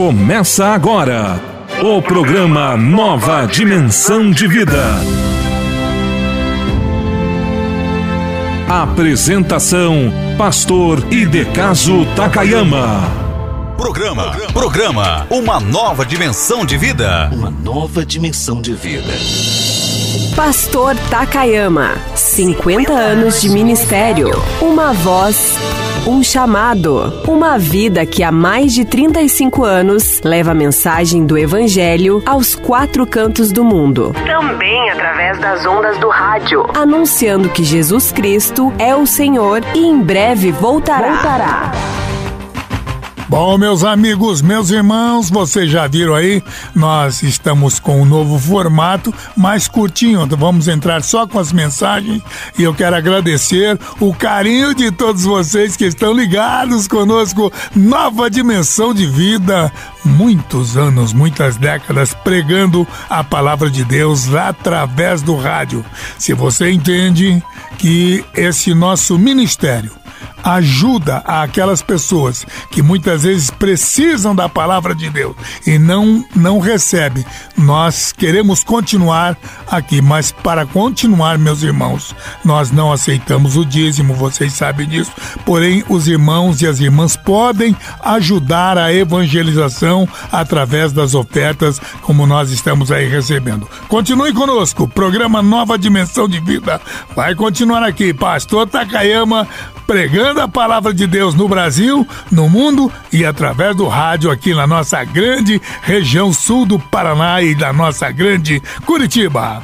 Começa agora o programa Nova Dimensão de Vida. Apresentação: Pastor Idecaso Takayama. Programa, programa, uma nova dimensão de vida. Uma nova dimensão de vida. Pastor Takayama, 50 anos de ministério, uma voz um chamado, uma vida que há mais de 35 anos leva a mensagem do Evangelho aos quatro cantos do mundo. Também através das ondas do rádio, anunciando que Jesus Cristo é o Senhor e em breve voltará. voltará. Bom, meus amigos, meus irmãos, vocês já viram aí, nós estamos com um novo formato, mais curtinho. Vamos entrar só com as mensagens e eu quero agradecer o carinho de todos vocês que estão ligados conosco. Nova dimensão de vida, muitos anos, muitas décadas pregando a palavra de Deus através do rádio. Se você entende que esse nosso ministério ajuda aquelas pessoas que muitas vezes precisam da palavra de Deus e não não recebem. Nós queremos continuar aqui, mas para continuar, meus irmãos, nós não aceitamos o dízimo, vocês sabem disso. Porém, os irmãos e as irmãs podem ajudar a evangelização através das ofertas, como nós estamos aí recebendo. Continue conosco, programa Nova Dimensão de Vida vai continuar aqui. Pastor Takayama pregando a palavra de Deus no Brasil, no mundo e através do rádio aqui na nossa grande região sul do Paraná e da nossa grande Curitiba.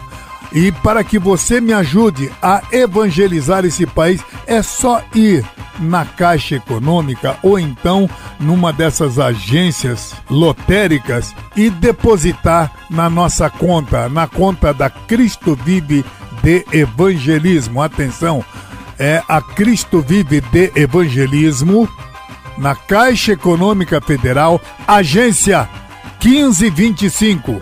E para que você me ajude a evangelizar esse país, é só ir na Caixa Econômica ou então numa dessas agências lotéricas e depositar na nossa conta, na conta da Cristo Vive de Evangelismo. Atenção, é a Cristo Vive de Evangelismo, na Caixa Econômica Federal, agência 1525.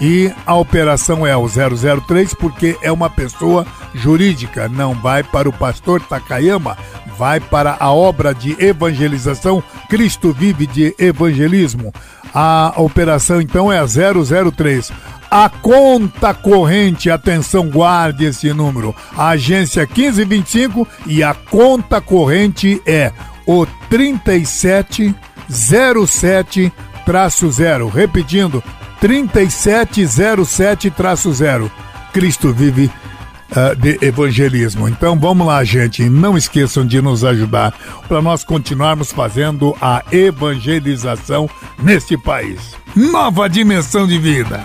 E a operação é o 003 porque é uma pessoa jurídica, não vai para o pastor Takayama, vai para a obra de evangelização Cristo Vive de Evangelismo. A operação então é a 003. A conta corrente, atenção, guarde esse número. A agência 1525 e a conta corrente é o 3707-0. Repetindo, 3707-0. Cristo vive uh, de evangelismo. Então vamos lá, gente. Não esqueçam de nos ajudar para nós continuarmos fazendo a evangelização neste país. Nova dimensão de vida.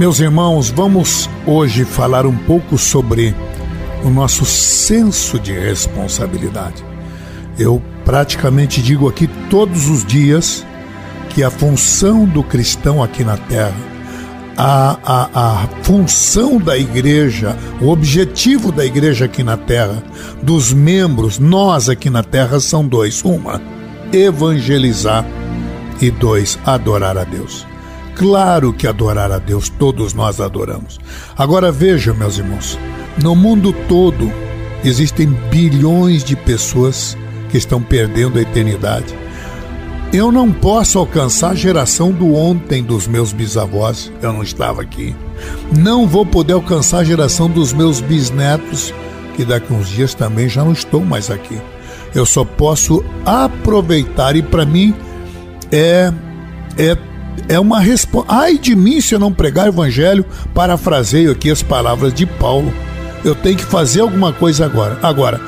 Meus irmãos, vamos hoje falar um pouco sobre o nosso senso de responsabilidade. Eu praticamente digo aqui todos os dias que a função do cristão aqui na terra, a, a, a função da igreja, o objetivo da igreja aqui na terra, dos membros, nós aqui na terra, são dois: uma, evangelizar, e dois, adorar a Deus. Claro que adorar a Deus todos nós adoramos. Agora veja, meus irmãos, no mundo todo existem bilhões de pessoas que estão perdendo a eternidade. Eu não posso alcançar a geração do ontem dos meus bisavós, eu não estava aqui. Não vou poder alcançar a geração dos meus bisnetos, que daqui uns dias também já não estou mais aqui. Eu só posso aproveitar e para mim é é é uma resposta. Ai de mim se eu não pregar o evangelho, parafraseio aqui as palavras de Paulo. Eu tenho que fazer alguma coisa agora. Agora,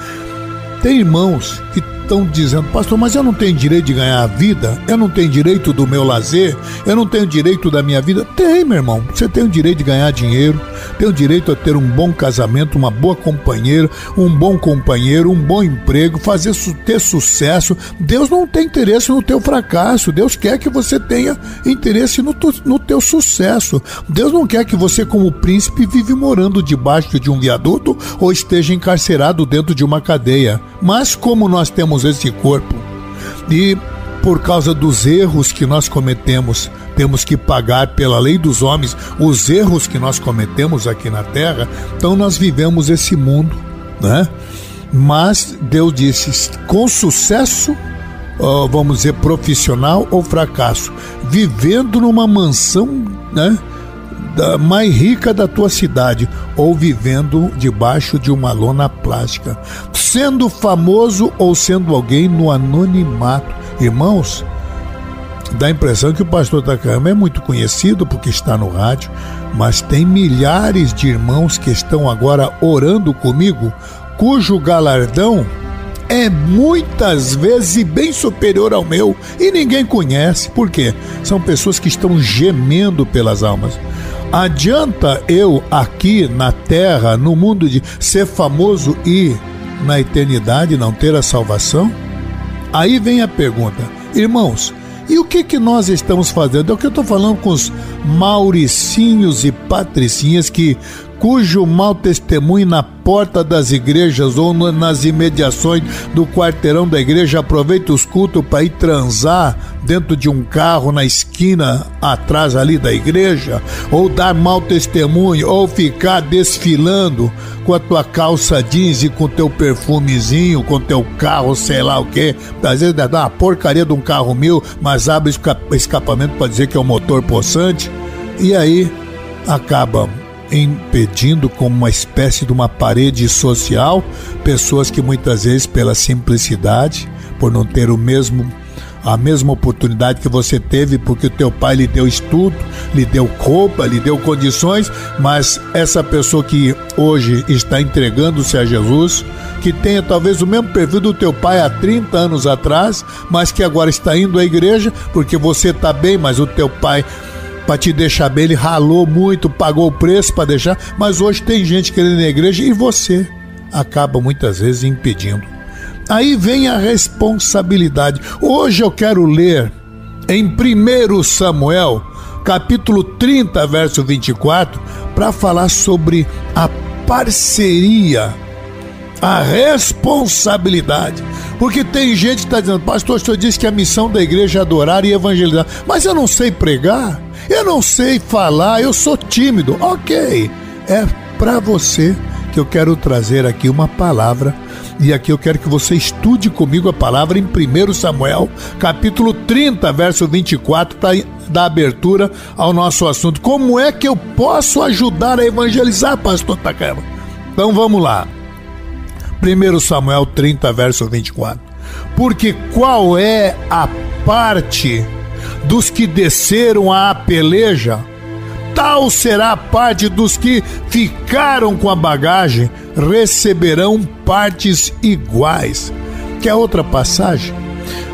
tem irmãos que estão dizendo, pastor, mas eu não tenho direito de ganhar a vida, eu não tenho direito do meu lazer, eu não tenho direito da minha vida. Tem, meu irmão, você tem o direito de ganhar dinheiro, tem o direito a ter um bom casamento, uma boa companheira, um bom companheiro, um bom emprego, fazer ter sucesso. Deus não tem interesse no teu fracasso, Deus quer que você tenha interesse no, no teu sucesso. Deus não quer que você, como príncipe, vive morando debaixo de um viaduto ou esteja encarcerado dentro de uma cadeia. Mas como nós temos esse corpo e por causa dos erros que nós cometemos, temos que pagar pela lei dos homens os erros que nós cometemos aqui na terra, então nós vivemos esse mundo, né? Mas Deus disse: com sucesso, vamos dizer, profissional ou fracasso, vivendo numa mansão, né? Da, mais rica da tua cidade ou vivendo debaixo de uma lona plástica, sendo famoso ou sendo alguém no anonimato. Irmãos, dá a impressão que o pastor Takayama é muito conhecido porque está no rádio, mas tem milhares de irmãos que estão agora orando comigo, cujo galardão é muitas vezes bem superior ao meu e ninguém conhece. Por quê? São pessoas que estão gemendo pelas almas. Adianta eu aqui na terra, no mundo de ser famoso e na eternidade não ter a salvação? Aí vem a pergunta, irmãos, e o que que nós estamos fazendo? É o que eu estou falando com os mauricinhos e patricinhas que cujo mau testemunho na porta das igrejas ou nas imediações do quarteirão da igreja aproveita os cultos para ir transar dentro de um carro na esquina atrás ali da igreja, ou dar mau testemunho, ou ficar desfilando com a tua calça jeans e com teu perfumezinho, com teu carro, sei lá o que. Às vezes dá uma porcaria de um carro mil, mas abre escapamento para dizer que é um motor possante. E aí acaba impedindo como uma espécie de uma parede social pessoas que muitas vezes pela simplicidade, por não ter o mesmo a mesma oportunidade que você teve porque o teu pai lhe deu estudo, lhe deu roupa, lhe deu condições, mas essa pessoa que hoje está entregando-se a Jesus, que tenha talvez o mesmo perfil do teu pai há 30 anos atrás, mas que agora está indo à igreja porque você está bem, mas o teu pai para te deixar bem, ele ralou muito, pagou o preço para deixar, mas hoje tem gente querendo ir na igreja e você acaba muitas vezes impedindo. Aí vem a responsabilidade. Hoje eu quero ler em 1 Samuel, capítulo 30, verso 24, para falar sobre a parceria, a responsabilidade. Porque tem gente que está dizendo, pastor, o senhor disse que a missão da igreja é adorar e evangelizar, mas eu não sei pregar. Eu não sei falar, eu sou tímido. Ok, é para você que eu quero trazer aqui uma palavra. E aqui eu quero que você estude comigo a palavra em 1 Samuel, capítulo 30, verso 24, para dar abertura ao nosso assunto. Como é que eu posso ajudar a evangelizar, pastor Takayama? Então vamos lá. 1 Samuel 30, verso 24. Porque qual é a parte dos que desceram à peleja, tal será a parte dos que ficaram com a bagagem, receberão partes iguais. Que é outra passagem.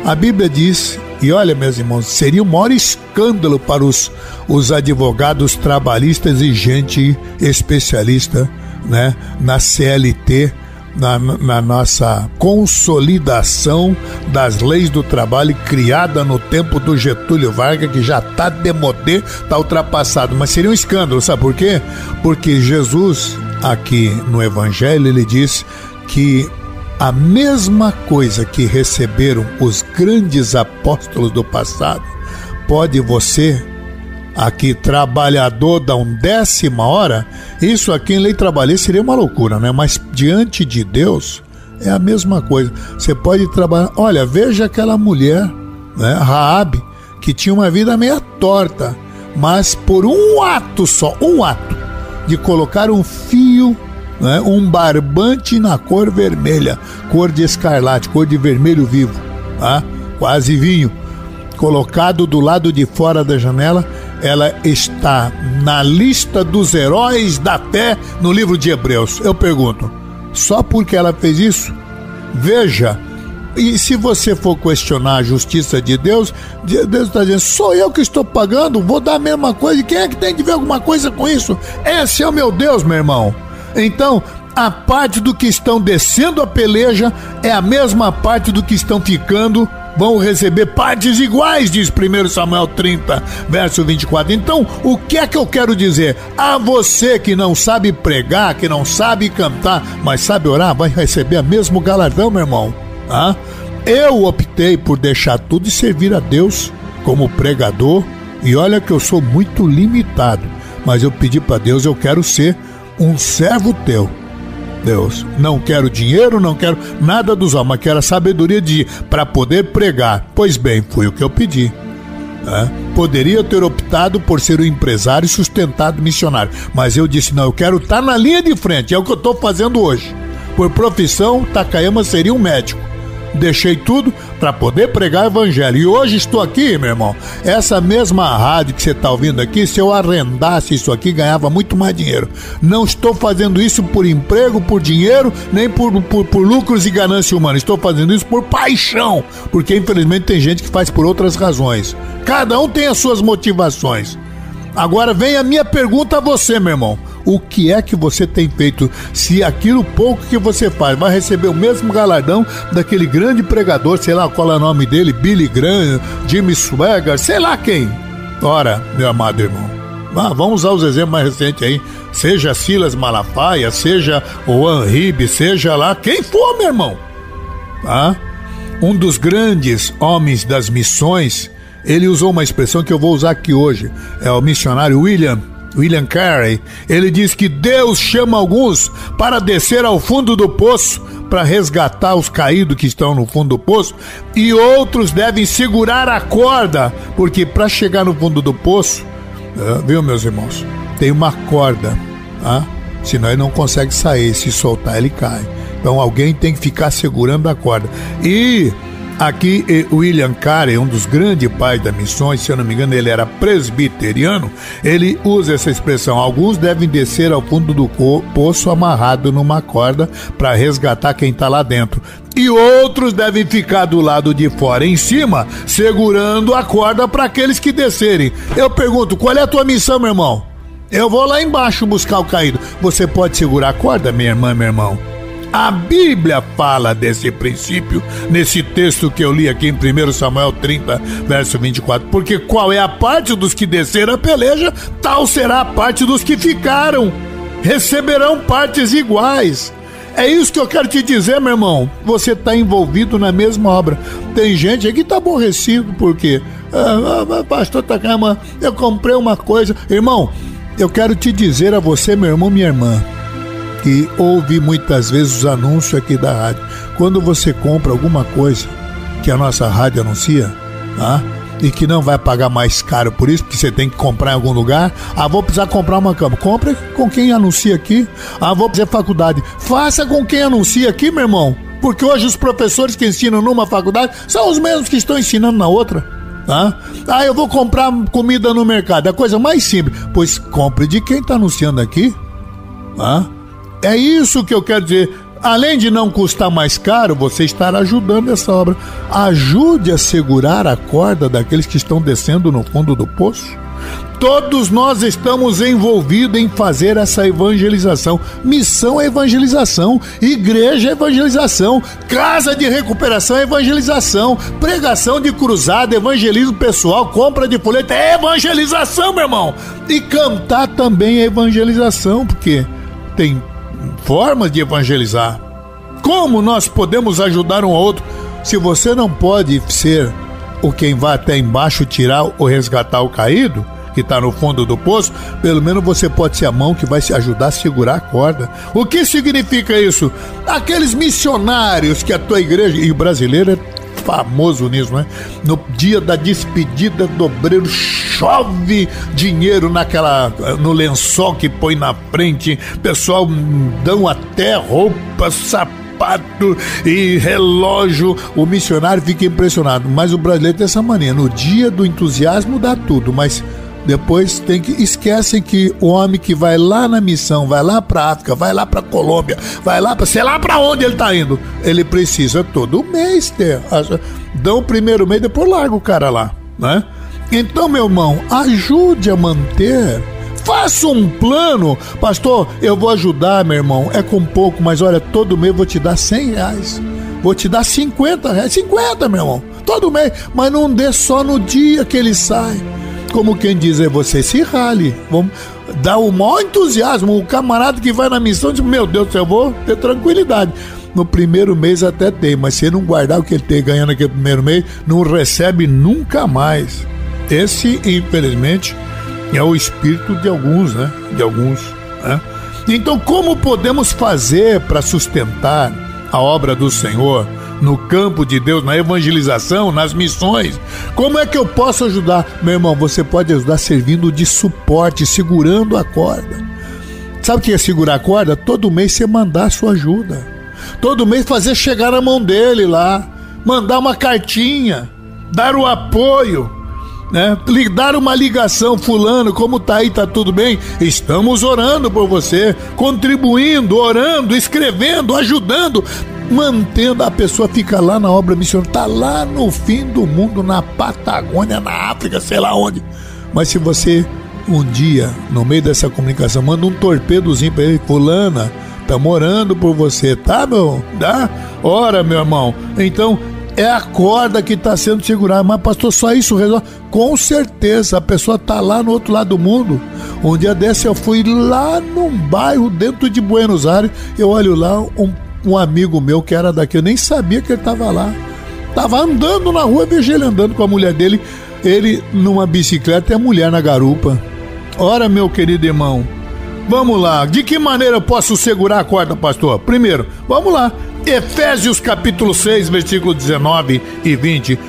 A Bíblia diz, e olha, meus irmãos, seria o maior escândalo para os, os advogados trabalhistas e gente especialista né, na CLT na, na, nossa consolidação das leis do trabalho criada no tempo do Getúlio Vargas, que já está demodé, está ultrapassado. Mas seria um escândalo, sabe por quê? Porque Jesus, aqui no Evangelho, ele diz que a mesma coisa que receberam os grandes apóstolos do passado, pode você aqui trabalhador da undécima hora, isso aqui em lei trabalhista seria uma loucura, né? Mas diante de Deus é a mesma coisa. Você pode trabalhar. Olha, veja aquela mulher, né, Raab, que tinha uma vida meia torta, mas por um ato só, um ato de colocar um fio né, um barbante na cor vermelha, cor de escarlate, cor de vermelho vivo, tá? quase vinho, colocado do lado de fora da janela, ela está na lista dos heróis da fé no livro de Hebreus. Eu pergunto, só porque ela fez isso? Veja, E se você for questionar a justiça de Deus, Deus está dizendo: sou eu que estou pagando, vou dar a mesma coisa. Quem é que tem que ver alguma coisa com isso? Esse é o meu Deus, meu irmão. Então, a parte do que estão descendo a peleja é a mesma parte do que estão ficando vão receber partes iguais, diz 1 Samuel 30, verso 24. Então, o que é que eu quero dizer? A você que não sabe pregar, que não sabe cantar, mas sabe orar, vai receber o mesmo galardão, meu irmão. Ah? Eu optei por deixar tudo e servir a Deus como pregador, e olha que eu sou muito limitado, mas eu pedi para Deus, eu quero ser um servo teu Deus. Não quero dinheiro, não quero nada dos homens, mas quero a sabedoria de para poder pregar. Pois bem, foi o que eu pedi. É. Poderia ter optado por ser um empresário sustentado missionário, mas eu disse: não, eu quero estar tá na linha de frente, é o que eu estou fazendo hoje. Por profissão, Takayama seria um médico. Deixei tudo para poder pregar evangelho. E hoje estou aqui, meu irmão. Essa mesma rádio que você está ouvindo aqui, se eu arrendasse isso aqui, ganhava muito mais dinheiro. Não estou fazendo isso por emprego, por dinheiro, nem por, por, por lucros e ganância humana. Estou fazendo isso por paixão. Porque infelizmente tem gente que faz por outras razões. Cada um tem as suas motivações. Agora vem a minha pergunta a você, meu irmão o que é que você tem feito. Se aquilo pouco que você faz vai receber o mesmo galardão daquele grande pregador, sei lá qual é o nome dele, Billy Graham, Jimmy Swagger, sei lá quem. Ora, meu amado irmão, ah, vamos usar os exemplos mais recentes aí. Seja Silas Malafaia, seja o Anribe, seja lá quem for, meu irmão. Ah, um dos grandes homens das missões, ele usou uma expressão que eu vou usar aqui hoje. É o missionário William William Carey, ele diz que Deus chama alguns para descer ao fundo do poço para resgatar os caídos que estão no fundo do poço e outros devem segurar a corda, porque para chegar no fundo do poço, uh, viu meus irmãos, tem uma corda, tá? senão ele não consegue sair, se soltar ele cai. Então alguém tem que ficar segurando a corda. E Aqui, William Carey, um dos grandes pais das missões, se eu não me engano, ele era presbiteriano, ele usa essa expressão: alguns devem descer ao fundo do poço amarrado numa corda para resgatar quem está lá dentro. E outros devem ficar do lado de fora, em cima, segurando a corda para aqueles que descerem. Eu pergunto: qual é a tua missão, meu irmão? Eu vou lá embaixo buscar o caído. Você pode segurar a corda, minha irmã, meu irmão? A Bíblia fala desse princípio nesse texto que eu li aqui em 1 Samuel 30, verso 24. Porque qual é a parte dos que desceram a peleja, tal será a parte dos que ficaram. Receberão partes iguais. É isso que eu quero te dizer, meu irmão. Você está envolvido na mesma obra. Tem gente aqui que está aborrecido porque, ah, ah, pastor Takama, eu comprei uma coisa. Irmão, eu quero te dizer a você, meu irmão, minha irmã que ouve muitas vezes os anúncios aqui da rádio. Quando você compra alguma coisa que a nossa rádio anuncia, tá? e que não vai pagar mais caro por isso, porque você tem que comprar em algum lugar. Ah, vou precisar comprar uma cama. Compre com quem anuncia aqui. Ah, vou fazer faculdade. Faça com quem anuncia aqui, meu irmão. Porque hoje os professores que ensinam numa faculdade são os mesmos que estão ensinando na outra. Tá? Ah, eu vou comprar comida no mercado. É a coisa mais simples. Pois compre de quem está anunciando aqui. Tá? É isso que eu quero dizer. Além de não custar mais caro, você estará ajudando essa obra. Ajude a segurar a corda daqueles que estão descendo no fundo do poço. Todos nós estamos envolvidos em fazer essa evangelização. Missão é evangelização, igreja é evangelização, casa de recuperação é evangelização, pregação de cruzada, evangelismo pessoal, compra de folheto é evangelização, meu irmão. E cantar também é evangelização, porque tem formas de evangelizar. Como nós podemos ajudar um ao outro se você não pode ser o quem vai até embaixo tirar ou resgatar o caído? que está no fundo do poço, pelo menos você pode ser a mão que vai se ajudar a segurar a corda. O que significa isso? Aqueles missionários que a tua igreja, e o brasileiro é famoso nisso, né? No dia da despedida do obreiro, chove dinheiro naquela no lençol que põe na frente. Pessoal dão até roupa, sapato e relógio. O missionário fica impressionado. Mas o brasileiro tem essa mania. No dia do entusiasmo dá tudo, mas Depois tem que esquecem que o homem que vai lá na missão, vai lá para África, vai lá para Colômbia, vai lá para sei lá para onde ele tá indo, ele precisa todo mês ter. Dão o primeiro mês, depois larga o cara lá, né? Então, meu irmão, ajude a manter Faça um plano. Pastor, eu vou ajudar, meu irmão. É com pouco, mas olha, todo mês eu vou te dar 100 reais. Vou te dar 50 reais. 50, meu irmão. Todo mês. Mas não dê só no dia que ele sai. Como quem diz, é você se rale. Vamos dar o maior entusiasmo. O camarada que vai na missão diz: Meu Deus eu vou ter tranquilidade. No primeiro mês até tem, mas se não guardar o que ele tem ganhando naquele primeiro mês, não recebe nunca mais. Esse, infelizmente, é o espírito de alguns, né? De alguns. Né? Então, como podemos fazer para sustentar a obra do Senhor no campo de Deus, na evangelização, nas missões? Como é que eu posso ajudar? Meu irmão, você pode ajudar servindo de suporte, segurando a corda. Sabe o que é segurar a corda? Todo mês você mandar a sua ajuda. Todo mês fazer chegar na mão dele lá. Mandar uma cartinha. Dar o apoio né? Dar uma ligação, fulano, como tá aí, tá tudo bem? Estamos orando por você, contribuindo, orando, escrevendo, ajudando, mantendo a pessoa fica lá na obra missionária, tá lá no fim do mundo, na Patagônia, na África, sei lá onde. Mas se você um dia, no meio dessa comunicação, manda um torpedozinho para ele, fulana, estamos orando por você, tá, meu? Tá? Ora, meu irmão. Então, é a corda que está sendo segurada. Mas, pastor, só isso resolve? Com certeza, a pessoa está lá no outro lado do mundo. Um dia desse eu fui lá num bairro dentro de Buenos Aires. Eu olho lá, um, um amigo meu que era daqui, eu nem sabia que ele estava lá. Tava andando na rua, vejo ele andando com a mulher dele, ele numa bicicleta e a mulher na garupa. Ora, meu querido irmão, vamos lá. De que maneira eu posso segurar a corda, pastor? Primeiro, vamos lá. Efésios capítulo 6, versículo 19 e 20.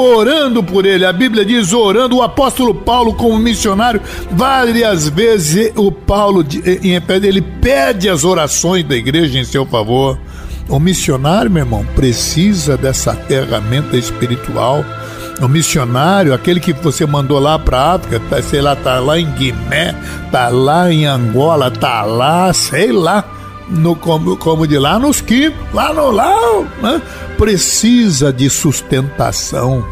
Orando por ele, a Bíblia diz orando, o apóstolo Paulo, como missionário, várias vezes o Paulo Efésios, ele pede as orações da igreja em seu favor. O missionário, meu irmão, precisa dessa ferramenta espiritual. O missionário, aquele que você mandou lá para África, tá, sei lá, tá lá em Guiné, tá lá em Angola, tá lá, sei lá no como, como de lá nos quintos, lá no lá, né? precisa de sustentação,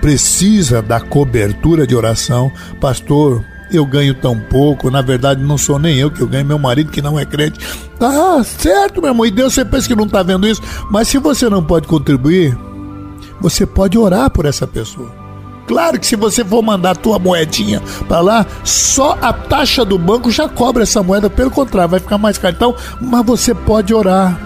precisa da cobertura de oração. Pastor, eu ganho tão pouco, na verdade não sou nem eu que eu ganho, meu marido que não é crente. Tá certo, meu irmão, e Deus você pensa que não está vendo isso, mas se você não pode contribuir, você pode orar por essa pessoa. Claro que se você for mandar a tua moedinha para lá, só a taxa do banco já cobra essa moeda, pelo contrário, vai ficar mais caro. Então, mas você pode orar,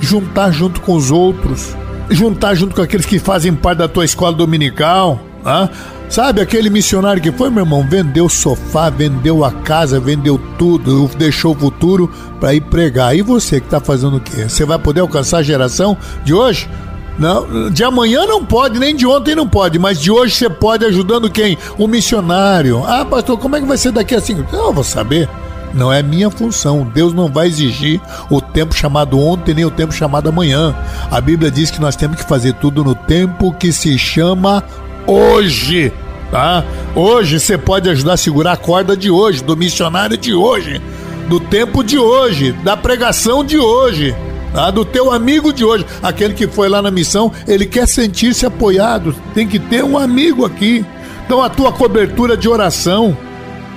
juntar junto com os outros, juntar junto com aqueles que fazem parte da tua escola dominical, ah? Sabe aquele missionário que foi, meu irmão? Vendeu o sofá, vendeu a casa, vendeu tudo, deixou o futuro para ir pregar. E você que está fazendo o quê? Você vai poder alcançar a geração de hoje? Não, de amanhã não pode, nem de ontem não pode, mas de hoje você pode ajudando quem? O missionário. Ah, pastor, como é que vai ser daqui a cinco? Eu vou saber. Não é minha função. Deus não vai exigir o tempo chamado ontem nem o tempo chamado amanhã. A Bíblia diz que nós temos que fazer tudo no tempo que se chama hoje. Tá? Hoje você pode ajudar a segurar a corda de hoje, do missionário de hoje, do tempo de hoje, da pregação de hoje do teu amigo de hoje, aquele que foi lá na missão, ele quer sentir-se apoiado, tem que ter um amigo aqui. Então a tua cobertura de oração,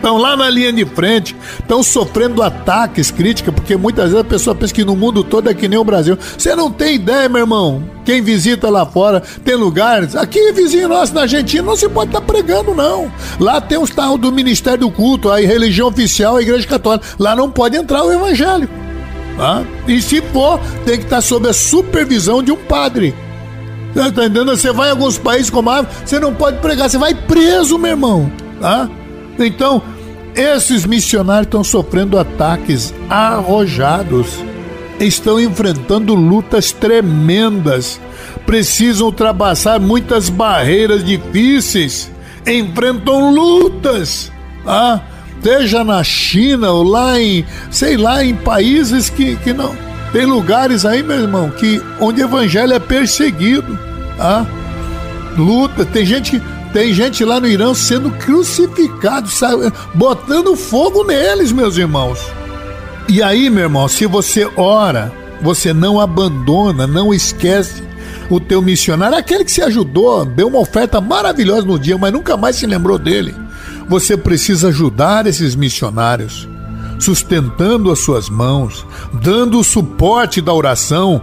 estão lá na linha de frente, estão sofrendo ataques, críticas, porque muitas vezes a pessoa pensa que no mundo todo é que nem o Brasil. Você não tem ideia, meu irmão. Quem visita lá fora, tem lugares. Aqui, vizinho nosso na Argentina, não se pode estar tá pregando, não. Lá tem os tal do Ministério do Culto, a religião oficial, a Igreja Católica. Lá não pode entrar o Evangelho. Tá? E se for, tem que estar sob a supervisão de um padre. Tá entendendo? Você vai em alguns países como a você não pode pregar, você vai preso, meu irmão. Tá? Então, esses missionários estão sofrendo ataques arrojados, estão enfrentando lutas tremendas, precisam ultrapassar muitas barreiras difíceis, enfrentam lutas. Tá? Seja na China ou lá em, sei lá, em países que, que não. Tem lugares aí, meu irmão, que onde o evangelho é perseguido, tá? Luta, tem gente Tem gente lá no Irã sendo crucificado, sabe? botando fogo neles, meus irmãos. E aí, meu irmão, se você ora, você não abandona, não esquece o teu missionário, aquele que se ajudou, deu uma oferta maravilhosa no dia, mas nunca mais se lembrou dele. Você precisa ajudar esses missionários, sustentando as suas mãos, dando o suporte da oração.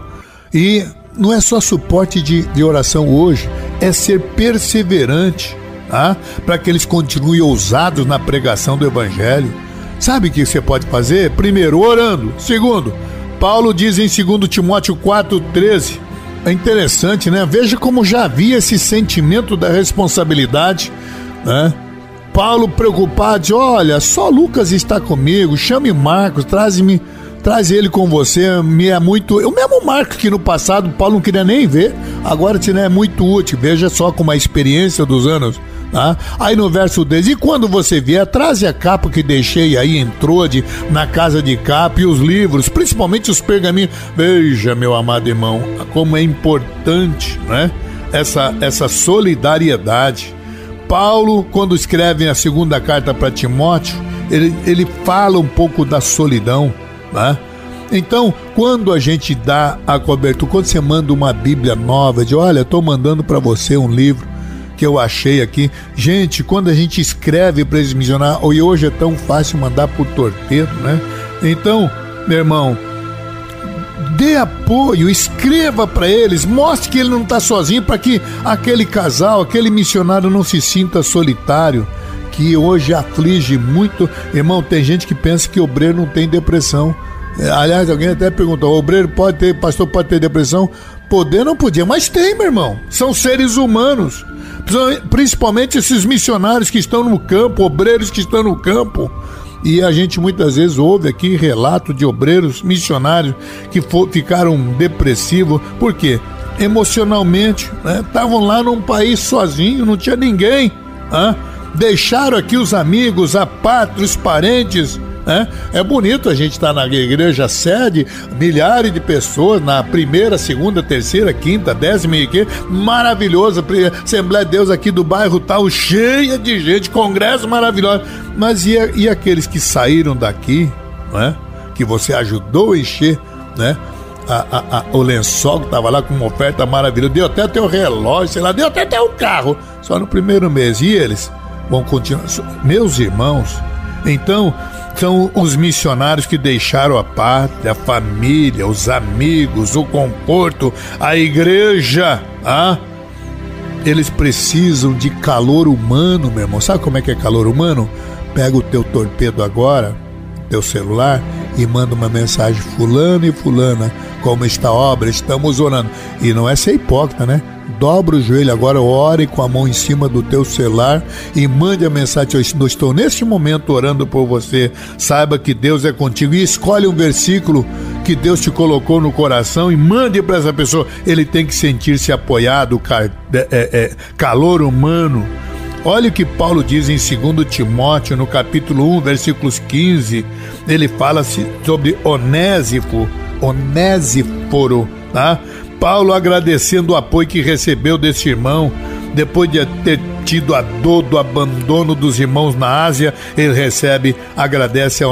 E não é só suporte de, de oração hoje, é ser perseverante, tá? para que eles continuem ousados na pregação do Evangelho. Sabe o que você pode fazer? Primeiro, orando. Segundo, Paulo diz em 2 Timóteo 4,13. É interessante, né? Veja como já havia esse sentimento da responsabilidade, né? Paulo preocupado, olha, só Lucas está comigo, chame Marcos, traz-me, traz ele com você, me é muito, o mesmo Marcos que no passado Paulo não queria nem ver, agora te é muito útil, veja só como a experiência dos anos Tá? Aí no verso 10, e quando você vier, traze a capa que deixei aí em Trode, na casa de capa, e os livros, principalmente os pergaminhos. Veja, meu amado irmão, como é importante né? essa, essa solidariedade. Paulo, quando escreve a segunda carta para Timóteo, ele, ele fala um pouco da solidão. Né? Então, quando a gente dá a cobertura, quando você manda uma Bíblia nova, de olha, estou mandando para você um livro que eu achei aqui. Gente, quando a gente escreve para eles missionar, e hoje é tão fácil mandar por torpedo, né? Então, meu irmão, dê apoio, escreva para eles, mostre que ele não está sozinho, para que aquele casal, aquele missionário não se sinta solitário, que hoje aflige muito. Irmão, tem gente que pensa que obreiro não tem depressão. É, aliás, alguém até perguntou: obreiro pode ter, pastor pode ter depressão? Poder não podia, mas tem, meu irmão. São seres humanos principalmente esses missionários que estão no campo, obreiros que estão no campo. E a gente muitas vezes ouve aqui relato de obreiros missionários que for, ficaram depressivos, por quê? Emocionalmente, estavam né? lá num país sozinho, não tinha ninguém. Né? Deixaram aqui os amigos, a pátria, os parentes, né? É bonito a gente estar tá na igreja sede, milhares de pessoas na primeira, segunda, terceira, quinta, décima e que maravilhosa Assembleia de Deus aqui do bairro tal, cheia de gente, congresso maravilhoso. Mas e, e aqueles que saíram daqui, né? Que você ajudou a encher, né? A, a, a, o lençol que estava lá com uma oferta maravilhosa, deu até teu relógio, sei lá, deu até teu carro, só no primeiro mês. E eles vão continuar. Meus irmãos, então são os missionários que deixaram a pátria, a família, os amigos, o conforto, a igreja. Ah? Eles precisam de calor humano, meu irmão. Sabe como é que é calor humano? Pega o teu torpedo agora, teu celular, e manda uma mensagem: Fulano e Fulana, como está a obra? Estamos orando. E não é ser hipócrita, né? dobra o joelho agora, ore com a mão em cima do teu celular e mande a mensagem. Eu estou neste momento orando por você. Saiba que Deus é contigo e escolhe um versículo que Deus te colocou no coração e mande para essa pessoa. Ele tem que sentir-se apoiado, é, é, é, calor humano. Olha o que Paulo diz em 2 Timóteo, no capítulo 1, versículos 15. Ele fala sobre Onésifo, Onésiforo, tá? Paulo agradecendo o apoio que recebeu desse irmão, depois de ter tido a dor do abandono dos irmãos na Ásia, ele recebe, agradece a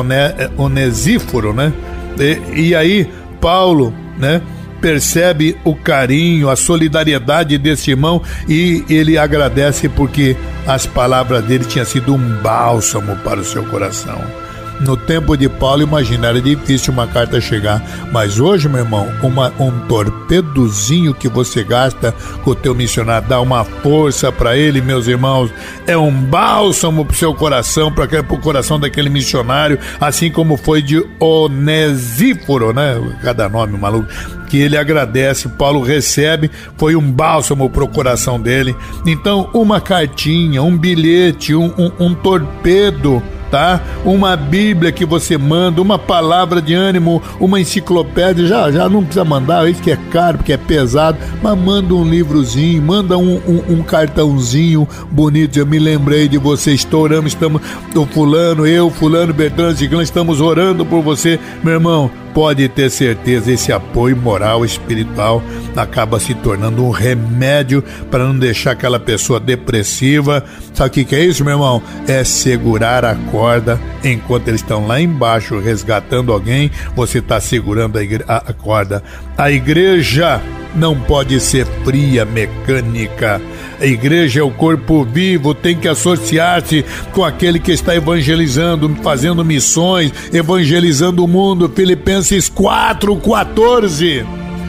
Onesíforo, né? E, e aí, Paulo, né? Percebe o carinho, a solidariedade desse irmão e ele agradece porque as palavras dele tinham sido um bálsamo para o seu coração. No tempo de Paulo, imagina, era difícil uma carta chegar. Mas hoje, meu irmão, uma, um torpedozinho que você gasta com o teu missionário dá uma força para ele, meus irmãos. É um bálsamo pro seu coração, para o coração daquele missionário, assim como foi de Onesíforo, né? Cada nome maluco que ele agradece, Paulo recebe, foi um bálsamo pro coração dele. Então, uma cartinha, um bilhete, um, um, um torpedo tá? Uma Bíblia que você manda, uma palavra de ânimo, uma enciclopédia, já, já não precisa mandar, isso que é caro, porque é pesado, mas manda um livrozinho, manda um, um, um cartãozinho bonito. Eu me lembrei de você, estou orando, estamos, o fulano, eu, fulano, Bertrand, Ciclano, estamos orando por você, meu irmão pode ter certeza, esse apoio moral, espiritual, acaba se tornando um remédio para não deixar aquela pessoa depressiva. Sabe o que, que é isso, meu irmão? É segurar a corda enquanto eles estão lá embaixo resgatando alguém, você está segurando a, a corda. A igreja não pode ser fria, mecânica. A igreja é o corpo vivo, tem que associar-se com aquele que está evangelizando, fazendo missões, evangelizando o mundo. Filipenses 4:14.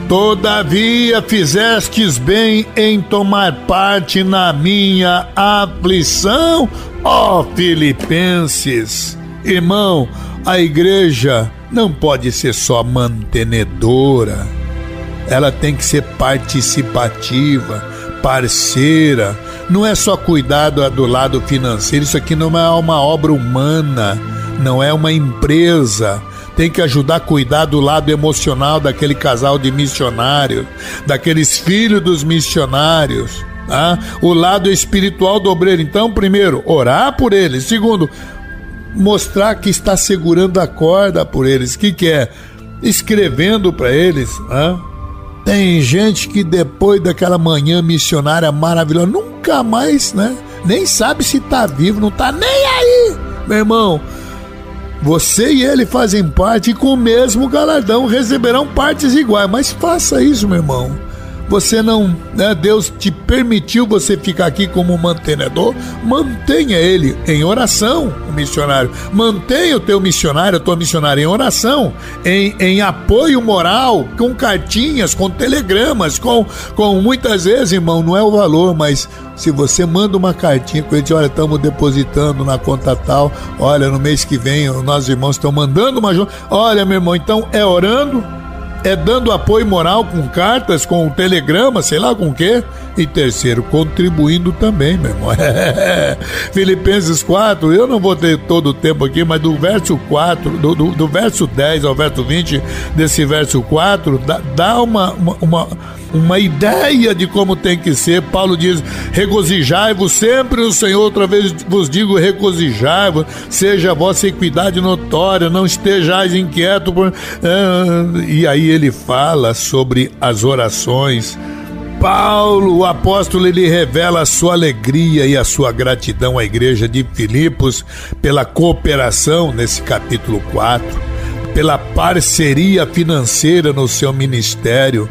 Todavia fizestes bem em tomar parte na minha aflição, ó Filipenses. Irmão, a igreja não pode ser só mantenedora ela tem que ser participativa, parceira. Não é só cuidar do lado financeiro, isso aqui não é uma obra humana, não é uma empresa tem que ajudar a cuidar do lado emocional daquele casal de missionários, daqueles filhos dos missionários. Tá? O lado espiritual do obreiro. Então, primeiro, orar por eles. Segundo, mostrar que está segurando a corda por eles. O que, que é? Escrevendo para eles. Tá? Tem gente que depois daquela manhã missionária maravilhosa, nunca mais, né? Nem sabe se tá vivo, não tá nem aí, meu irmão. Você e ele fazem parte e com o mesmo galardão receberão partes iguais. Mas faça isso, meu irmão você não, né, Deus te permitiu você ficar aqui como mantenedor, mantenha ele em oração, o missionário. Mantenha o teu missionário, a tua missionária em oração, em, em apoio moral, com cartinhas, com telegramas, com, com muitas vezes, irmão, não é o valor, mas se você manda uma cartinha com ele, diz, olha, estamos depositando na conta tal, olha, no mês que vem, nossos irmãos estão mandando uma olha, meu irmão, então é orando, é dando apoio moral com cartas, com telegrama, sei lá com o quê. E terceiro, contribuindo também, meu irmão. Filipenses 4, eu não vou ter todo o tempo aqui, mas do verso 4, do, do, do verso 10 ao verso 20, desse verso 4, dá, dá uma, uma, uma uma ideia de como tem que ser. Paulo diz: regozijai-vos sempre no Senhor. Outra vez vos digo: regozijai-vos, seja a vossa equidade notória, não estejais inquieto. Por... Ah, e aí ele fala sobre as orações. Paulo, o apóstolo, ele revela a sua alegria e a sua gratidão à igreja de Filipos pela cooperação nesse capítulo 4, pela parceria financeira no seu ministério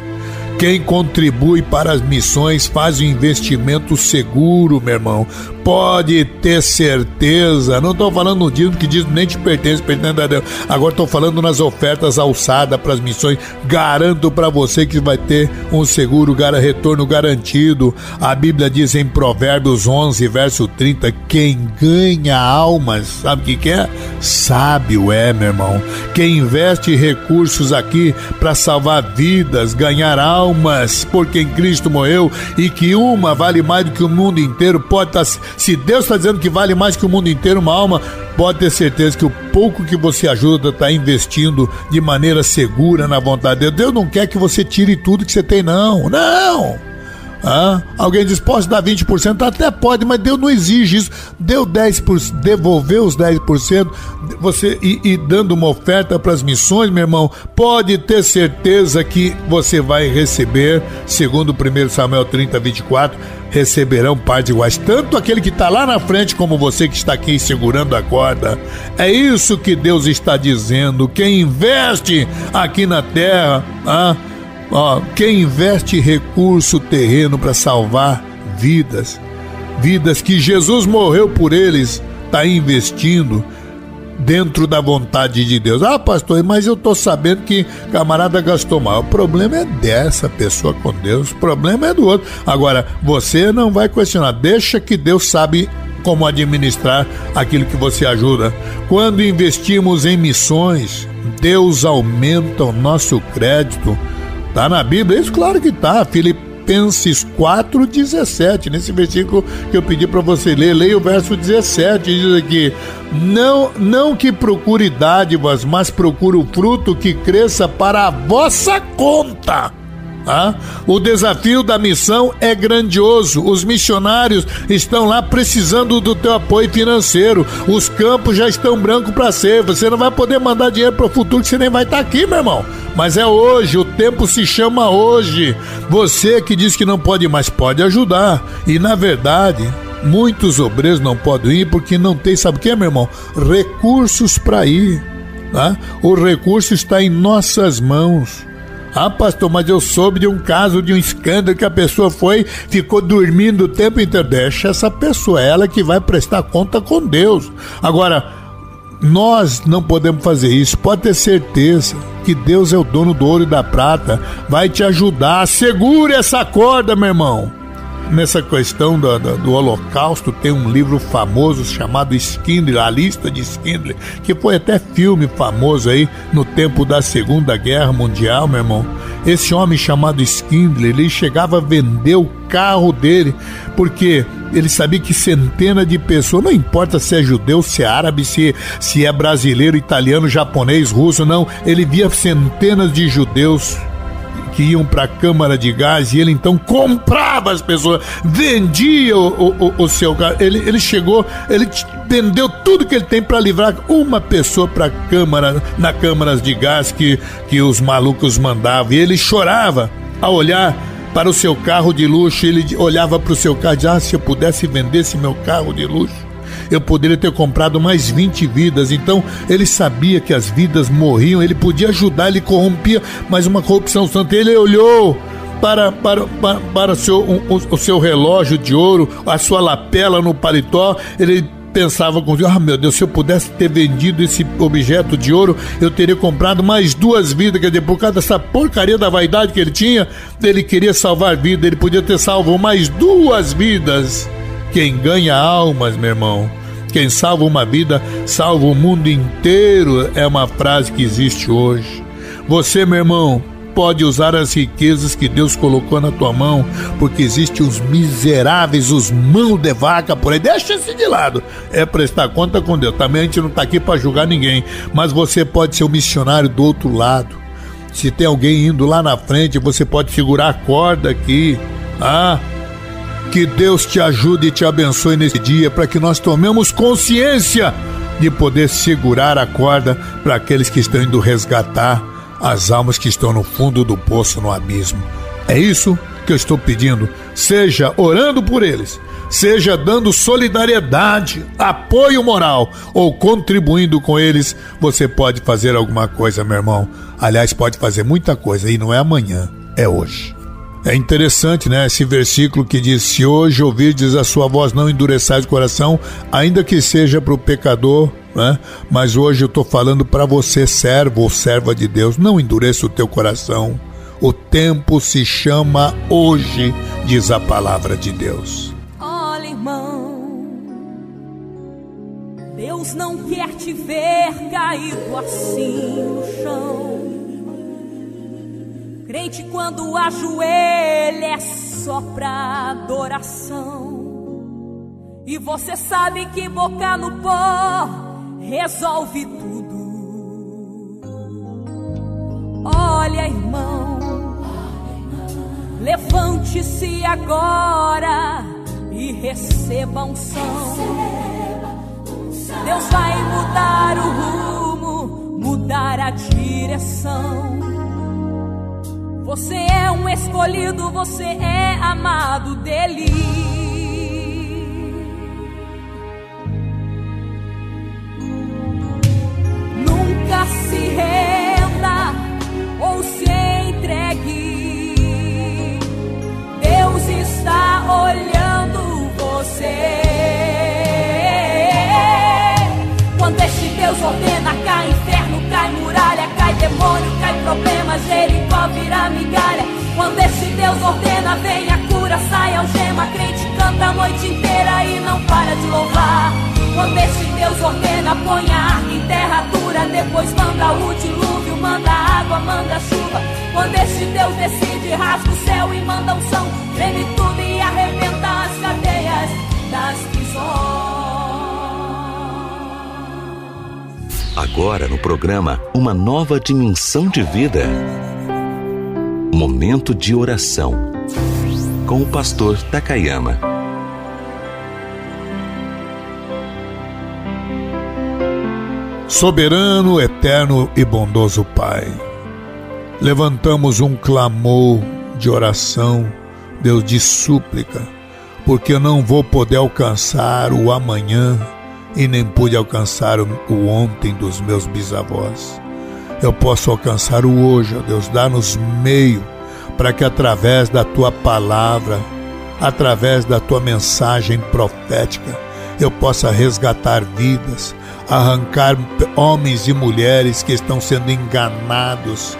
quem contribui para as missões faz um investimento seguro, meu irmão. Pode ter certeza. Não estou falando no dízimo que diz nem te pertence, pertence a Deus. Agora estou falando nas ofertas alçadas para as missões. Garanto para você que vai ter um seguro, retorno garantido. A Bíblia diz em Provérbios 11, verso 30: quem ganha almas, sabe o que, que é? Sábio é, meu irmão. Quem investe recursos aqui para salvar vidas, ganhar almas almas por quem Cristo morreu e que uma vale mais do que o mundo inteiro, pode estar. Se Deus está dizendo que vale mais que o mundo inteiro, uma alma, pode ter certeza que o pouco que você ajuda está investindo de maneira segura na vontade de Deus. Deus não quer que você tire tudo que você tem, não. Não! Ah, alguém diz, posso dar 20%? Até pode, mas Deus não exige isso. Deu 10%, devolveu os 10%, você e, e dando uma oferta para as missões, meu irmão, pode ter certeza que você vai receber, segundo 1 Samuel 30, 24, receberão partes iguais. Tanto aquele que está lá na frente, como você que está aqui segurando a corda. É isso que Deus está dizendo. Quem investe aqui na terra, ah, Ó, quem investe recurso terreno para salvar vidas, vidas que Jesus morreu por eles, está investindo dentro da vontade de Deus. Ah, pastor, mas eu tô sabendo que camarada gastou mal. O problema é dessa pessoa com Deus, o problema é do outro. Agora, você não vai questionar, deixa que Deus sabe como administrar aquilo que você ajuda. Quando investimos em missões, Deus aumenta o nosso crédito Tá na Bíblia? Isso, claro que tá. Filipenses 4:17, nesse versículo que eu pedi para você ler, leia o verso 17, diz aqui: "Não, não que procure dádivas, mas procure o fruto que cresça para a vossa conta." O desafio da missão é grandioso. Os missionários estão lá precisando do teu apoio financeiro. Os campos já estão brancos para ser. Você não vai poder mandar dinheiro para o futuro que você nem vai estar tá aqui, meu irmão. Mas é hoje, o tempo se chama hoje. Você que diz que não pode mais, pode ajudar. E na verdade, muitos obreiros não podem ir porque não tem, sabe o que, meu irmão? Recursos para ir. Tá? O recurso está em nossas mãos. Ah, pastor, mas eu soube de um caso, de um escândalo que a pessoa foi, ficou dormindo o tempo inteiro. Deixa essa pessoa, ela que vai prestar conta com Deus. Agora, nós não podemos fazer isso, pode ter certeza que Deus é o dono do ouro e da prata, vai te ajudar. Segure essa corda, meu irmão nessa questão do, do, do, Holocausto, tem um livro famoso chamado Skindler, a lista de Skindler, que foi até filme famoso aí no tempo da Segunda Guerra Mundial, meu irmão. Esse homem chamado Skindler, ele chegava a vender o carro dele, porque ele sabia que centenas de pessoas, não importa se é judeu, se é árabe, se, se é brasileiro, italiano, japonês, russo, não, ele via centenas de judeus que iam para a câmara de gás e ele então comprava as pessoas, vendia o, o, o seu gás. Ele, ele chegou, ele vendeu tudo que ele tem para livrar uma pessoa para a câmara, na câmara de gás que, que os malucos mandavam. E ele chorava ao olhar para o seu carro de luxo. Ele olhava para o seu carro e dizia: ah, se eu pudesse vender esse meu carro de luxo eu poderia ter comprado mais 20 vidas. Então ele sabia que as vidas morriam, ele podia ajudar, ele corrompia, mas uma corrupção santa. Ele olhou para, para, para, para o, seu, o, o seu relógio de ouro, a sua lapela no paletó, ele pensava com ah meu Deus, se eu pudesse ter vendido esse objeto de ouro, eu teria comprado mais duas vidas, quer dizer, por causa dessa porcaria da vaidade que ele tinha, ele queria salvar vida, ele podia ter salvo mais duas vidas. Quem ganha almas, meu irmão, quem salva uma vida, salva o mundo inteiro, é uma frase que existe hoje. Você, meu irmão, pode usar as riquezas que Deus colocou na tua mão, porque existem os miseráveis, os mãos de vaca por aí. Deixa esse de lado. É prestar conta com Deus. Também a gente não está aqui para julgar ninguém, mas você pode ser o um missionário do outro lado. Se tem alguém indo lá na frente, você pode segurar a corda aqui. Ah, que Deus te ajude e te abençoe nesse dia para que nós tomemos consciência de poder segurar a corda para aqueles que estão indo resgatar as almas que estão no fundo do poço, no abismo. É isso que eu estou pedindo. Seja orando por eles, seja dando solidariedade, apoio moral ou contribuindo com eles, você pode fazer alguma coisa, meu irmão. Aliás, pode fazer muita coisa e não é amanhã, é hoje. É interessante, né? Esse versículo que diz: Se hoje ouvirdes a sua voz, não endureçais o coração, ainda que seja para o pecador, né? Mas hoje eu estou falando para você, servo ou serva de Deus, não endureça o teu coração. O tempo se chama hoje, diz a palavra de Deus. Olha, irmão, Deus não quer te ver caído assim no chão. Crente quando ajoelha é só pra adoração. E você sabe que boca no pó resolve tudo. Olha, irmão, levante-se agora e receba um som. Deus vai mudar o rumo, mudar a direção. Você é um escolhido, você é amado dele. Migalha. Quando esse Deus ordena, vem a cura, sai algema, crente canta a noite inteira e não para de louvar. Quando esse Deus ordena, põe a arca em terra dura, depois manda o dilúvio, manda água, manda chuva. Quando esse Deus decide, rasga o céu e manda um som, treme tudo e arrebenta as cadeias das prisões. Agora no programa Uma Nova Dimensão de Vida. Momento de oração com o pastor Takayama. Soberano, eterno e bondoso Pai, levantamos um clamor de oração, Deus de súplica, porque eu não vou poder alcançar o amanhã e nem pude alcançar o ontem dos meus bisavós eu posso alcançar o hoje, ó Deus. Dá-nos meio para que através da tua palavra, através da tua mensagem profética, eu possa resgatar vidas, arrancar homens e mulheres que estão sendo enganados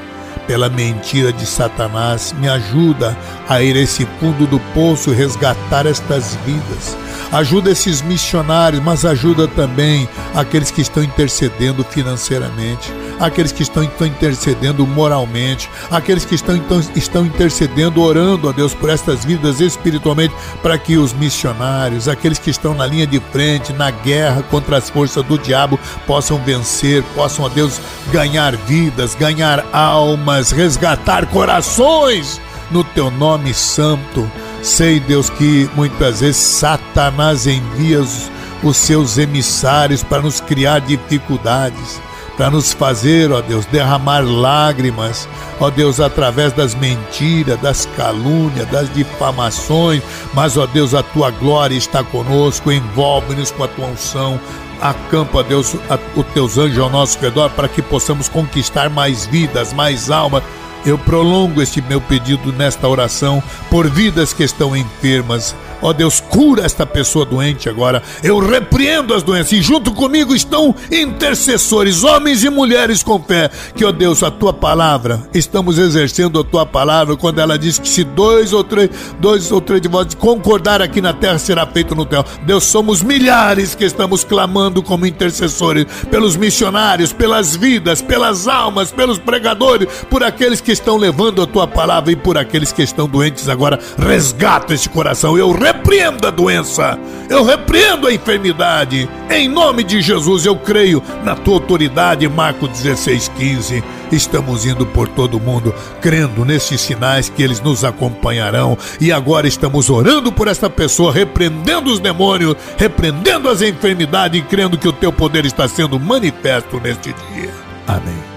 pela mentira de Satanás. Me ajuda a ir a esse fundo do poço e resgatar estas vidas. Ajuda esses missionários, mas ajuda também aqueles que estão intercedendo financeiramente aqueles que estão intercedendo moralmente, aqueles que estão então estão intercedendo, orando a Deus por estas vidas espiritualmente, para que os missionários, aqueles que estão na linha de frente, na guerra contra as forças do diabo, possam vencer, possam, a Deus, ganhar vidas, ganhar almas, resgatar corações no teu nome santo. Sei, Deus, que muitas vezes Satanás envia os, os seus emissários para nos criar dificuldades para nos fazer, ó Deus, derramar lágrimas, ó Deus, através das mentiras, das calúnias, das difamações, mas, ó Deus, a tua glória está conosco, envolve-nos com a tua unção, acampa, Deus, os teus anjos ao nosso redor para que possamos conquistar mais vidas, mais almas. Eu prolongo este meu pedido nesta oração por vidas que estão enfermas, Ó Deus, cura esta pessoa doente agora. Eu repreendo as doenças e junto comigo estão intercessores, homens e mulheres com fé. Que, ó Deus, a tua palavra, estamos exercendo a tua palavra quando ela diz que se dois ou três, dois ou três de vós concordar aqui na terra será feito no céu. Deus, somos milhares que estamos clamando como intercessores pelos missionários, pelas vidas, pelas almas, pelos pregadores, por aqueles que estão levando a tua palavra e por aqueles que estão doentes agora. Resgata este coração. Eu repreendo a doença, eu repreendo a enfermidade. Em nome de Jesus, eu creio na tua autoridade, Marcos 16, 15. Estamos indo por todo mundo, crendo nesses sinais que eles nos acompanharão. E agora estamos orando por esta pessoa, repreendendo os demônios, repreendendo as enfermidades e crendo que o teu poder está sendo manifesto neste dia. Amém.